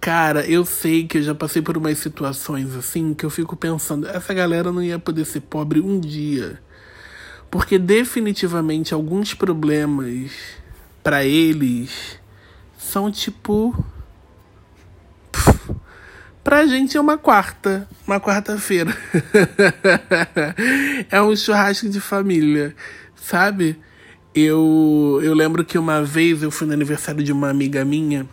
Cara, eu sei que eu já passei por umas situações assim que eu fico pensando, essa galera não ia poder ser pobre um dia. Porque definitivamente alguns problemas para eles são tipo Pra gente é uma quarta, uma quarta-feira. é um churrasco de família, sabe? Eu, eu lembro que uma vez eu fui no aniversário de uma amiga minha.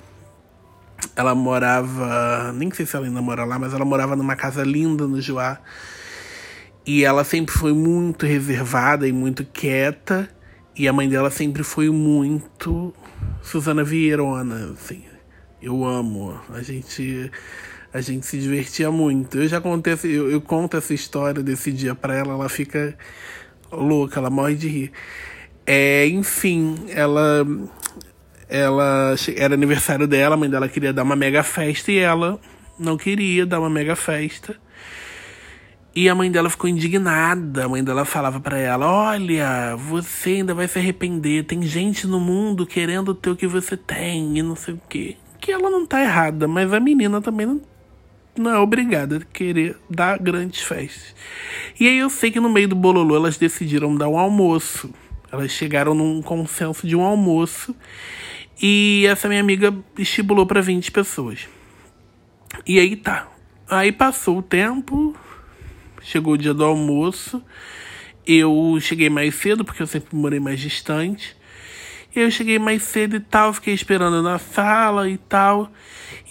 Ela morava, nem sei se ela ainda mora lá, mas ela morava numa casa linda no Joá. E ela sempre foi muito reservada e muito quieta. E a mãe dela sempre foi muito Suzana Vieirona, assim. Eu amo. A gente a gente se divertia muito. Eu já contei, eu, eu conto essa história desse dia para ela, ela fica louca, ela morre de rir. É, enfim, ela ela era aniversário dela, a mãe dela queria dar uma mega festa e ela não queria dar uma mega festa. E a mãe dela ficou indignada. A mãe dela falava para ela: "Olha, você ainda vai se arrepender. Tem gente no mundo querendo ter o que você tem e não sei o quê." Que ela não tá errada, mas a menina também não não é obrigada a querer dar grandes festas. E aí eu sei que no meio do bololô elas decidiram dar um almoço. Elas chegaram num consenso de um almoço e essa minha amiga estipulou para 20 pessoas. E aí tá. Aí passou o tempo, chegou o dia do almoço. Eu cheguei mais cedo porque eu sempre morei mais distante. Eu cheguei mais cedo e tal, fiquei esperando na sala e tal.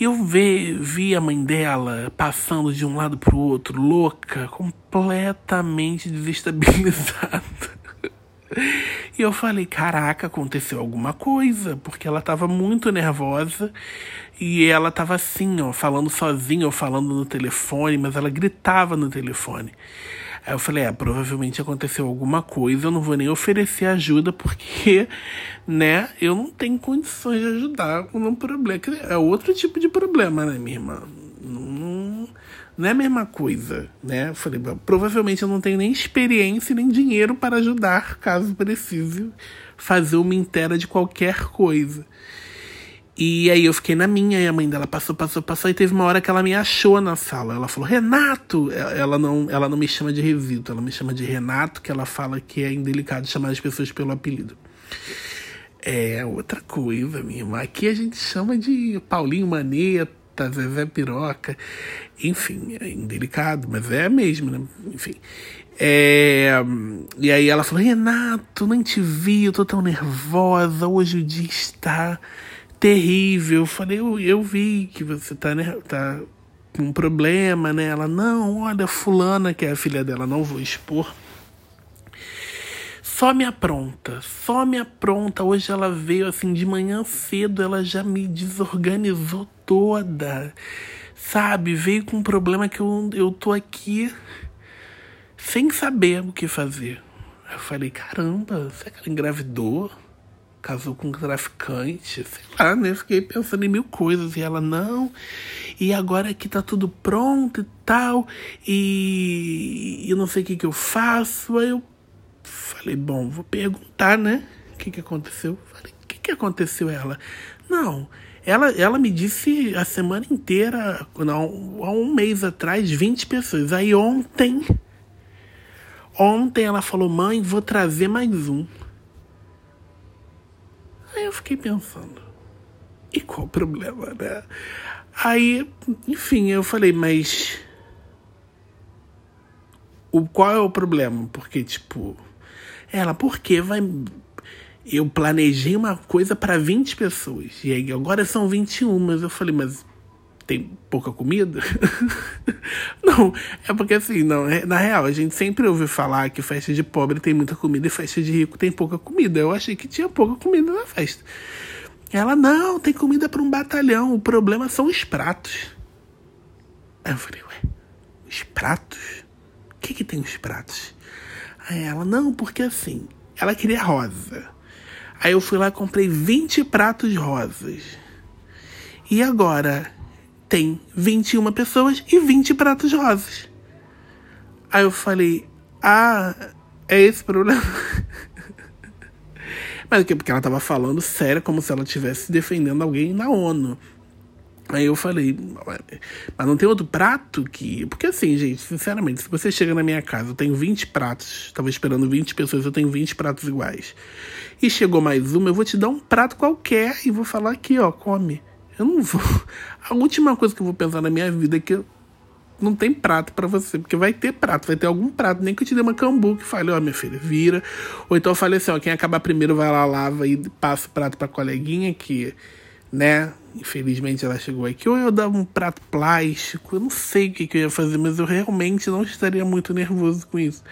E eu vi, vi a mãe dela passando de um lado pro outro, louca, completamente desestabilizada. E eu falei, caraca, aconteceu alguma coisa, porque ela tava muito nervosa e ela tava assim, ó, falando sozinha ou falando no telefone, mas ela gritava no telefone. Aí eu falei, é, provavelmente aconteceu alguma coisa, eu não vou nem oferecer ajuda porque, né, eu não tenho condições de ajudar num problema. É outro tipo de problema, né, minha irmã? Não, é a mesma coisa, né? Eu falei, provavelmente eu não tenho nem experiência nem dinheiro para ajudar, caso precise fazer uma inteira de qualquer coisa. E aí eu fiquei na minha, e a mãe dela passou, passou, passou, e teve uma hora que ela me achou na sala. Ela falou, Renato! Ela não, ela não me chama de Revito, ela me chama de Renato, que ela fala que é indelicado chamar as pessoas pelo apelido. É outra coisa, minha irmã. Aqui a gente chama de Paulinho Maneta, Zezé Piroca. Enfim, é indelicado, mas é mesmo, né? Enfim. É... E aí ela falou, Renato, nem te vi, eu tô tão nervosa, hoje o dia está terrível. Eu falei, eu, eu vi que você tá, né, tá com um problema, né? Ela, não, olha, fulana, que é a filha dela, não vou expor. Só me apronta, só me apronta. Hoje ela veio assim de manhã cedo, ela já me desorganizou toda. Sabe? Veio com um problema que eu, eu tô aqui sem saber o que fazer. Eu falei, caramba, será que ela engravidou? casou com um traficante, sei lá, né? Fiquei pensando em mil coisas. E ela, não, e agora que tá tudo pronto e tal, e eu não sei o que, que eu faço. Aí eu falei, bom, vou perguntar, né? O que, que aconteceu? Falei, o que, que aconteceu? Ela, não. Ela, ela me disse a semana inteira, não, há um mês atrás, 20 pessoas. Aí ontem, ontem ela falou, mãe, vou trazer mais um. Aí eu fiquei pensando, e qual o problema, né? Aí, enfim, eu falei, mas. O, qual é o problema? Porque, tipo. Ela, porque vai. Eu planejei uma coisa para 20 pessoas. E aí agora são 21. Mas eu falei, mas tem pouca comida? não, é porque assim, não, é, na real, a gente sempre ouve falar que festa de pobre tem muita comida e festa de rico tem pouca comida. Eu achei que tinha pouca comida na festa. Ela, não, tem comida para um batalhão, o problema são os pratos. Aí eu falei, ué, os pratos? O que que tem os pratos? Aí ela, não, porque assim, ela queria rosa. Aí eu fui lá e comprei 20 pratos rosas. E agora, tem 21 pessoas e 20 pratos rosas. Aí eu falei, ah, é esse o problema? Mas o que? Porque ela tava falando sério, como se ela estivesse defendendo alguém na ONU. Aí eu falei, mas não tem outro prato que. Porque assim, gente, sinceramente, se você chega na minha casa, eu tenho 20 pratos, tava esperando 20 pessoas, eu tenho 20 pratos iguais. E chegou mais uma, eu vou te dar um prato qualquer e vou falar aqui, ó, come. Eu não vou. A última coisa que eu vou pensar na minha vida é que não tem prato para você, porque vai ter prato, vai ter algum prato, nem que eu te dê uma cambu que fale, ó, minha filha, vira. Ou então eu falei assim, ó, quem acabar primeiro vai lá, lava e passa o prato pra coleguinha que, né, infelizmente ela chegou aqui. Ou eu dava um prato plástico, eu não sei o que, que eu ia fazer, mas eu realmente não estaria muito nervoso com isso.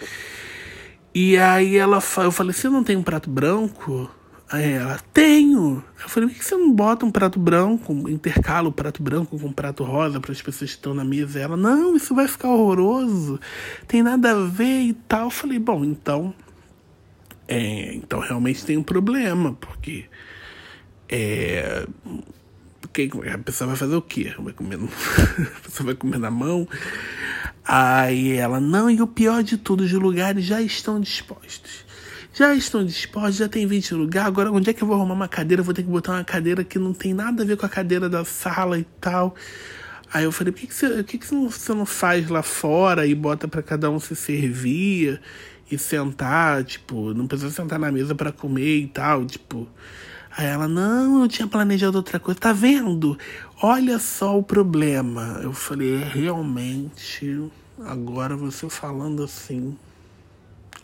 E aí ela, eu falei, você não tem um prato branco? Aí ela, tenho. Eu falei, por que você não bota um prato branco, intercala o prato branco com um prato rosa para as pessoas que estão na mesa? Ela, não, isso vai ficar horroroso, tem nada a ver e tal. Eu falei, bom, então. É, então realmente tem um problema, porque. É, porque a pessoa vai fazer o quê? Vai comer, a pessoa vai comer na mão. Aí ela, não, e o pior de tudo, os lugares já estão dispostos já estão dispostos, já tem 20 lugares. Agora, onde é que eu vou arrumar uma cadeira? vou ter que botar uma cadeira que não tem nada a ver com a cadeira da sala e tal. Aí eu falei, por que, que, você, por que, que você não faz lá fora e bota para cada um se servir e sentar? Tipo, não precisa sentar na mesa para comer e tal, tipo. Aí ela, não, eu tinha planejado outra coisa. Tá vendo? Olha só o problema. Eu falei, é realmente. Agora você falando assim,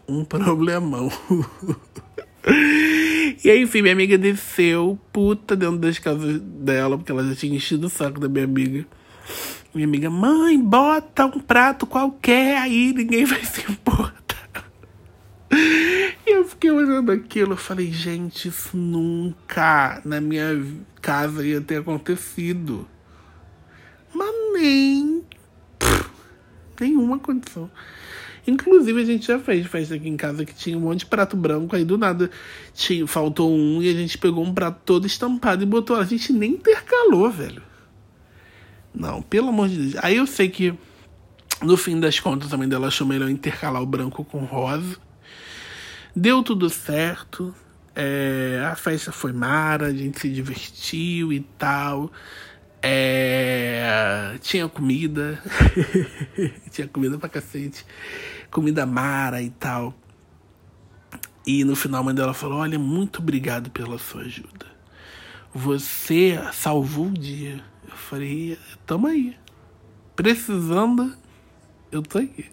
um problemão. e aí, enfim, minha amiga desceu, puta, dentro das casas dela, porque ela já tinha enchido o saco da minha amiga. Minha amiga, mãe, bota um prato qualquer aí, ninguém vai se importar. Fiquei olhando aquilo, eu falei, gente, isso nunca na minha casa ia ter acontecido. Mas nem. Pff, nenhuma condição. Inclusive, a gente já fez festa aqui em casa que tinha um monte de prato branco, aí do nada tinha, faltou um e a gente pegou um prato todo estampado e botou. A gente nem intercalou, velho. Não, pelo amor de Deus. Aí eu sei que no fim das contas também dela achou melhor intercalar o branco com rosa. Deu tudo certo. É, a festa foi mara, a gente se divertiu e tal. É, tinha comida, tinha comida pra cacete, comida mara e tal. E no final a mãe dela falou: Olha, muito obrigado pela sua ajuda. Você salvou o dia. Eu falei: Tamo aí. Precisando, eu tô aqui.